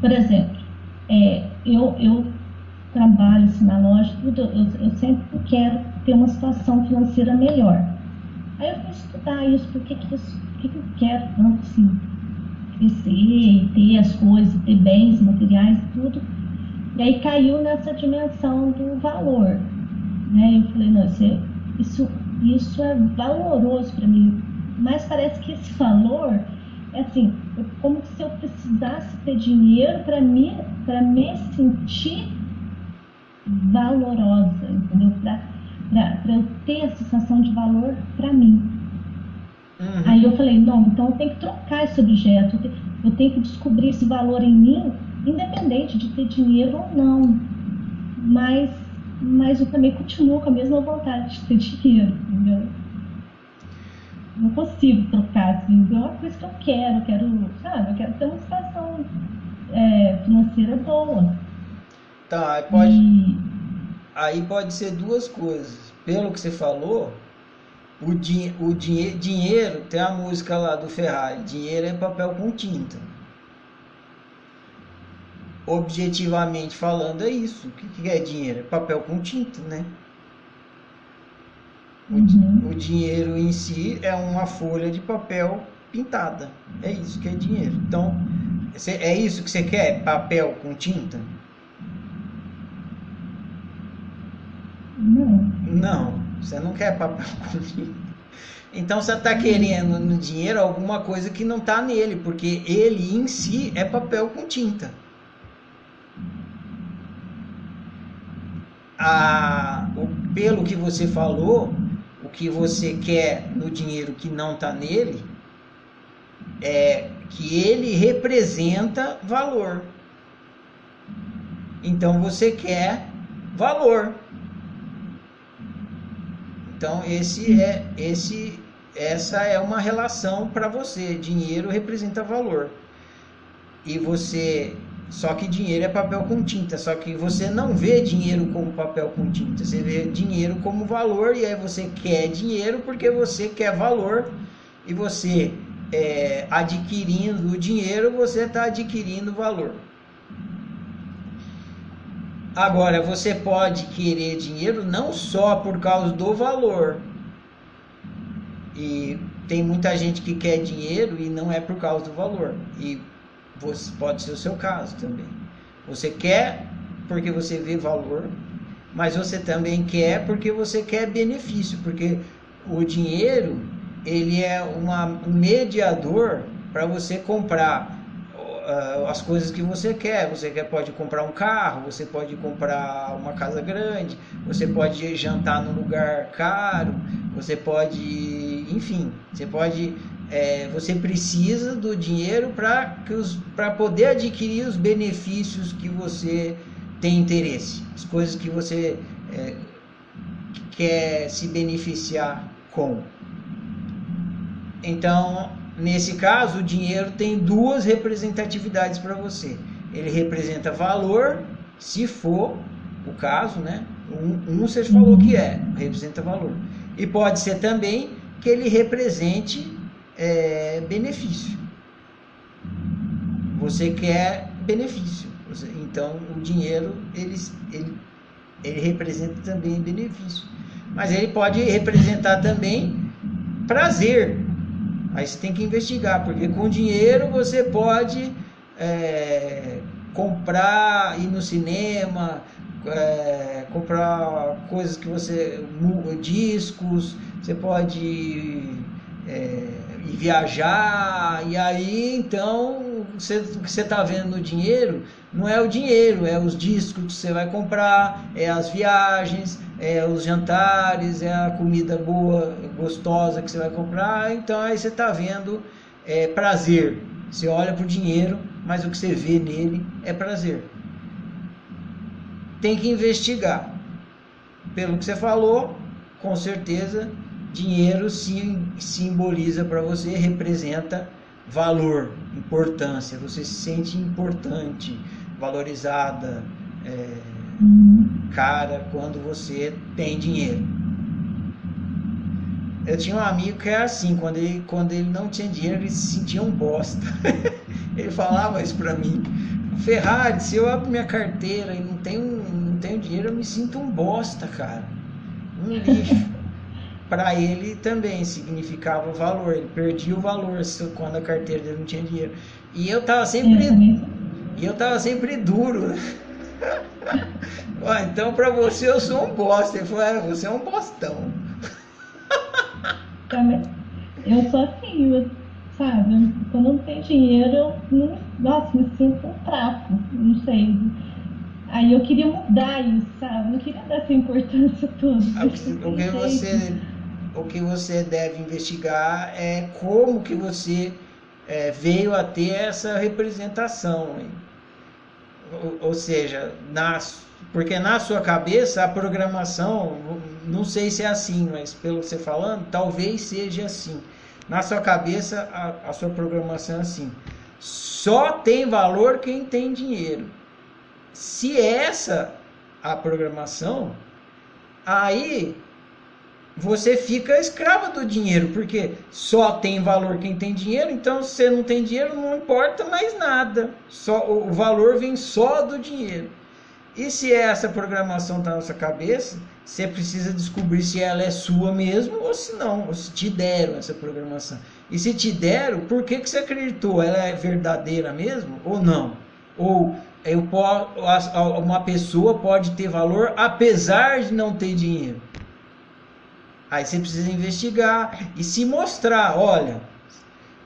por exemplo, é, eu, eu trabalho assim, na loja, tudo, eu, eu sempre quero ter uma situação financeira melhor. Aí eu fui estudar isso, por que, que, isso, por que, que eu quero tanto assim, crescer, ter as coisas, ter bens materiais e tudo. E aí caiu nessa dimensão do valor. Né? Eu falei, não, isso, é, isso, isso é valoroso para mim. Mas parece que esse valor é assim, como se eu precisasse ter dinheiro para me, me sentir valorosa, entendeu? Para eu ter a sensação de valor para mim. Uhum. Aí eu falei, não, então eu tenho que trocar esse objeto, eu tenho, eu tenho que descobrir esse valor em mim independente de ter dinheiro ou não. Mas, mas eu também continuo com a mesma vontade de ter dinheiro, entendeu? Não consigo trocar, assim, é uma coisa que eu quero, quero, sabe, eu quero ter uma situação é, financeira boa. Tá, aí pode, e... aí pode ser duas coisas. Pelo que você falou, o, din o dinhe dinheiro, tem a música lá do Ferrari, dinheiro é papel com tinta objetivamente falando, é isso. O que é dinheiro? É papel com tinta, né? Uhum. O, o, dinheiro em si é uma folha de papel pintada. É isso que é dinheiro. Então, é isso que você quer? Papel com tinta? Não. Não, você não quer papel com tinta. Então você está querendo no dinheiro alguma coisa que não está nele, porque ele em si é papel com tinta. a, o, pelo que você falou, que você quer no dinheiro que não está nele, é que ele representa valor. Então você quer valor. Então esse é esse essa é uma relação para você. Dinheiro representa valor. E você só que dinheiro é papel com tinta. Só que você não vê dinheiro como papel com tinta. Você vê dinheiro como valor e aí você quer dinheiro porque você quer valor e você é, adquirindo o dinheiro você está adquirindo valor. Agora você pode querer dinheiro não só por causa do valor. E tem muita gente que quer dinheiro e não é por causa do valor. E você, pode ser o seu caso também. Você quer porque você vê valor, mas você também quer porque você quer benefício, porque o dinheiro ele é uma, um mediador para você comprar uh, as coisas que você quer. Você quer, pode comprar um carro, você pode comprar uma casa grande, você pode jantar num lugar caro, você pode, enfim, você pode é, você precisa do dinheiro para poder adquirir os benefícios que você tem interesse, as coisas que você é, quer se beneficiar com. Então, nesse caso, o dinheiro tem duas representatividades para você. Ele representa valor, se for o caso, né? Um, um você falou que é, representa valor. E pode ser também que ele represente é, benefício. Você quer benefício. Então, o dinheiro, ele, ele, ele representa também benefício. Mas ele pode representar também prazer. Aí você tem que investigar, porque com dinheiro você pode é, comprar, ir no cinema, é, comprar coisas que você. discos, você pode. É, e viajar, e aí então você, o que você está vendo no dinheiro não é o dinheiro, é os discos que você vai comprar, é as viagens, é os jantares, é a comida boa, gostosa que você vai comprar, então aí você está vendo é, prazer. Você olha para o dinheiro, mas o que você vê nele é prazer. Tem que investigar. Pelo que você falou, com certeza dinheiro sim, simboliza para você, representa valor, importância. Você se sente importante, valorizada, é, cara, quando você tem dinheiro. Eu tinha um amigo que era assim, quando ele, quando ele não tinha dinheiro, ele se sentia um bosta. ele falava isso para mim. Ferrari, se eu abro minha carteira e não tenho, não tenho dinheiro, eu me sinto um bosta, cara. Um lixo. Para ele também significava o valor. Ele perdia o valor quando a carteira dele não tinha dinheiro. E eu tava sempre. E eu tava sempre duro. Então para você eu sou um bosta. Ele falou, é, você é um bostão. Eu sou assim, sabe? Quando não tem dinheiro, eu não, nossa, me sinto um trapo, não sei. Aí eu queria mudar isso, sabe? Eu não queria dar essa importância toda. Ah, o que você, o que você deve investigar é como que você é, veio a ter essa representação. Ou, ou seja, porque na sua cabeça a programação, não sei se é assim, mas pelo que você falando, talvez seja assim. Na sua cabeça a, a sua programação é assim. Só tem valor quem tem dinheiro. Se essa a programação, aí você fica escrava do dinheiro, porque só tem valor quem tem dinheiro, então se você não tem dinheiro, não importa mais nada. Só o valor vem só do dinheiro. E se essa programação está na nossa cabeça, você precisa descobrir se ela é sua mesmo ou se não, ou se te deram essa programação. E se te deram, por que, que você acreditou? Ela é verdadeira mesmo ou não? Ou eu, uma pessoa pode ter valor apesar de não ter dinheiro. Aí você precisa investigar e se mostrar, olha,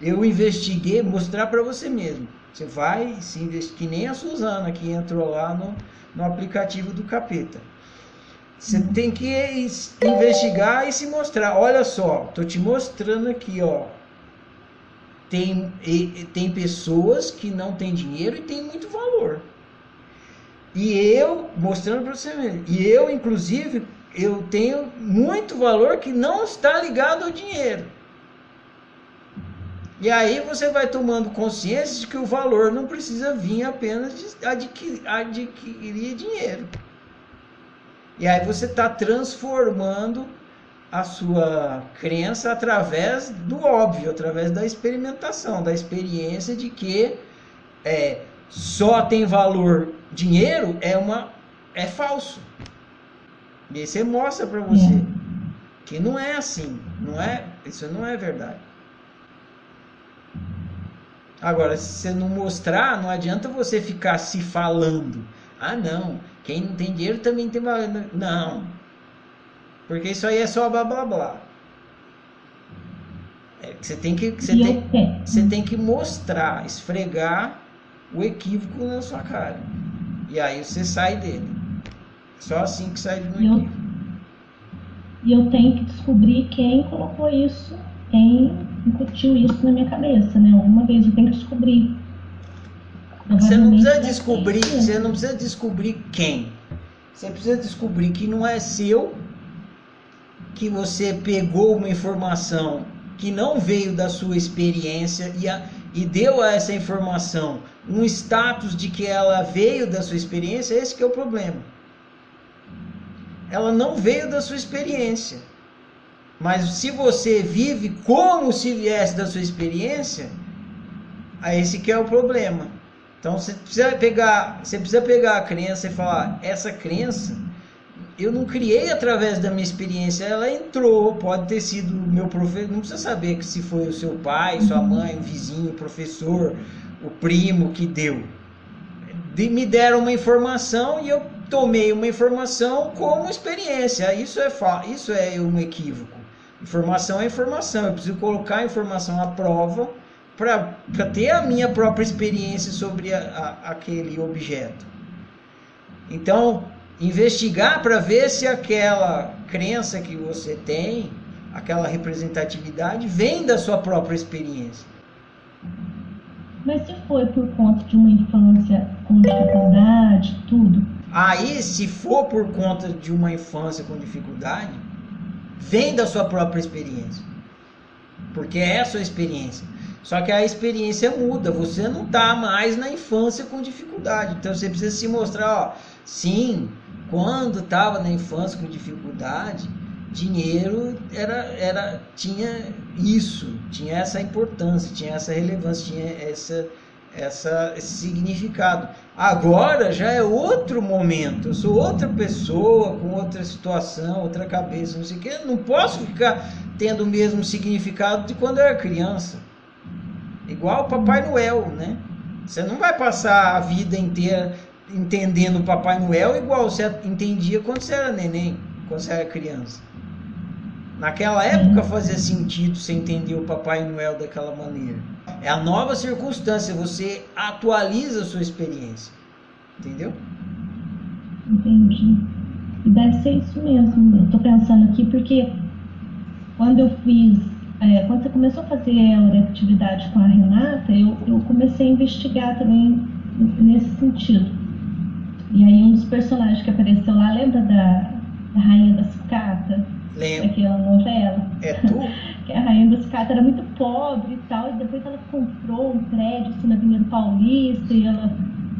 eu investiguei, mostrar para você mesmo. Você vai se investir, que nem a Suzana que entrou lá no, no aplicativo do capeta. Você tem que investigar e se mostrar. Olha só, tô te mostrando aqui, ó. Tem, tem pessoas que não têm dinheiro e têm muito valor. E eu, mostrando para você mesmo, e eu, inclusive, eu tenho muito valor que não está ligado ao dinheiro. E aí você vai tomando consciência de que o valor não precisa vir apenas de adquirir, adquirir dinheiro. E aí você está transformando a sua crença através do óbvio, através da experimentação, da experiência de que é, só tem valor dinheiro é uma é falso. E aí você mostra para você é. que não é assim, não é, isso não é verdade. Agora, se você não mostrar, não adianta você ficar se falando. Ah, não, quem não tem dinheiro também tem valor. Não. Porque isso aí é só blá blá blá. É, você tem que você tem, você tem que mostrar, esfregar o equívoco na sua cara. E aí você sai dele. Só assim que sai do equívoco. E eu tenho que descobrir quem colocou isso, quem incutiu isso na minha cabeça, né? Alguma vez eu tenho que descobrir. Você não precisa descobrir, você não precisa descobrir quem. Você precisa descobrir que não é seu, que você pegou uma informação que não veio da sua experiência e, a, e deu a essa informação um status de que ela veio da sua experiência, esse que é o problema. Ela não veio da sua experiência. Mas se você vive como se viesse da sua experiência, aí esse que é o problema. Então você precisa pegar, você precisa pegar a crença e falar, essa crença eu não criei através da minha experiência, ela entrou, pode ter sido meu professor, não precisa saber se foi o seu pai, sua mãe, o vizinho, o professor, o primo que deu. De, me deram uma informação e eu tomei uma informação como experiência. Isso é isso é um equívoco. Informação é informação. Eu preciso colocar a informação à prova para ter a minha própria experiência sobre a, a, aquele objeto. Então, investigar para ver se aquela crença que você tem, aquela representatividade, vem da sua própria experiência. Mas se foi por conta de uma infância com dificuldade, tudo. Aí, se for por conta de uma infância com dificuldade, vem da sua própria experiência. Porque é a sua experiência. Só que a experiência muda, você não está mais na infância com dificuldade. Então você precisa se mostrar, ó, sim, quando estava na infância com dificuldade, dinheiro era, era tinha isso, tinha essa importância, tinha essa relevância, tinha essa essa, esse significado. Agora já é outro momento, eu sou outra pessoa, com outra situação, outra cabeça, não sei o que. Não posso ficar tendo o mesmo significado de quando eu era criança. Igual o Papai Noel, né? Você não vai passar a vida inteira entendendo o Papai Noel igual você entendia quando você era neném, quando você era criança. Naquela época fazia sentido você entender o Papai Noel daquela maneira. É a nova circunstância, você atualiza a sua experiência. Entendeu? Entendi. Deve ser isso mesmo. Eu tô pensando aqui porque quando eu fiz, é, quando você começou a fazer a atividade com a Renata, eu, eu comecei a investigar também nesse sentido. E aí um dos personagens que apareceu lá, lembra da, da Rainha da Sucata? Lembro. Daquela novela? É tu? que a Rainha da Sucata era muito pobre e tal, e depois ela comprou um prédio assim, na Avenida Paulista e ela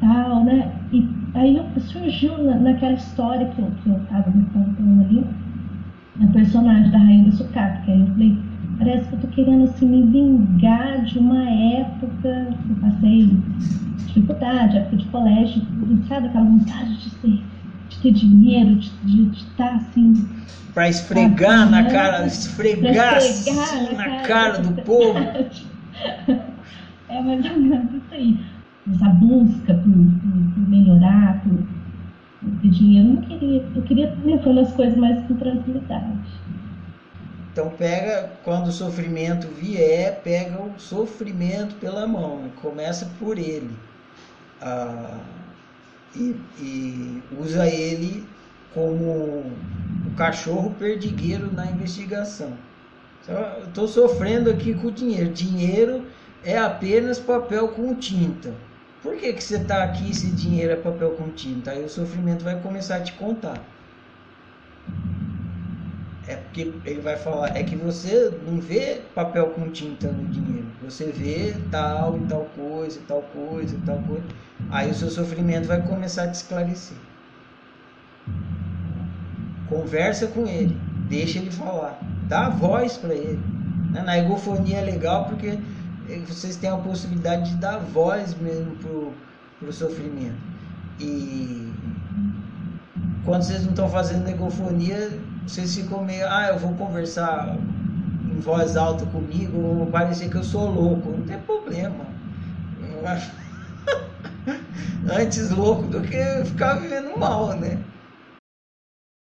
tal, né? E aí surgiu na, naquela história que eu, que eu tava me contando ali, a personagem da Rainha da Sucata, que aí eu falei, parece que eu tô querendo assim me vingar de uma época que eu passei dificuldade, época de colégio, sabe aquela vontade de ser ter dinheiro, de estar assim. Para esfregar na cara, esfregar, esfregar assim, na, cara, cara do povo. É mais ou menos isso aí. Essa busca por, por, por melhorar, por, por dinheiro. Eu não queria, eu queria levando as coisas mais com tranquilidade. Então pega, quando o sofrimento vier, pega o sofrimento pela mão, começa por ele. Ah, e, e usa ele como o cachorro perdigueiro na investigação. Eu estou sofrendo aqui com o dinheiro. Dinheiro é apenas papel com tinta. Por que, que você está aqui se dinheiro é papel com tinta? Aí o sofrimento vai começar a te contar. É porque ele vai falar, é que você não vê papel com tinta no dinheiro. Você vê tal e tal coisa, tal coisa, tal coisa. Aí o seu sofrimento vai começar a te esclarecer. Conversa com ele, deixa ele falar, dá voz para ele. Né? Na egofonia é legal porque vocês têm a possibilidade de dar voz mesmo pro sofrimento. E quando vocês não estão fazendo egofonia, vocês ficam meio, ah, eu vou conversar em voz alta comigo, vou parecer que eu sou louco. Não tem problema. Antes louco do que ficar vivendo mal, né?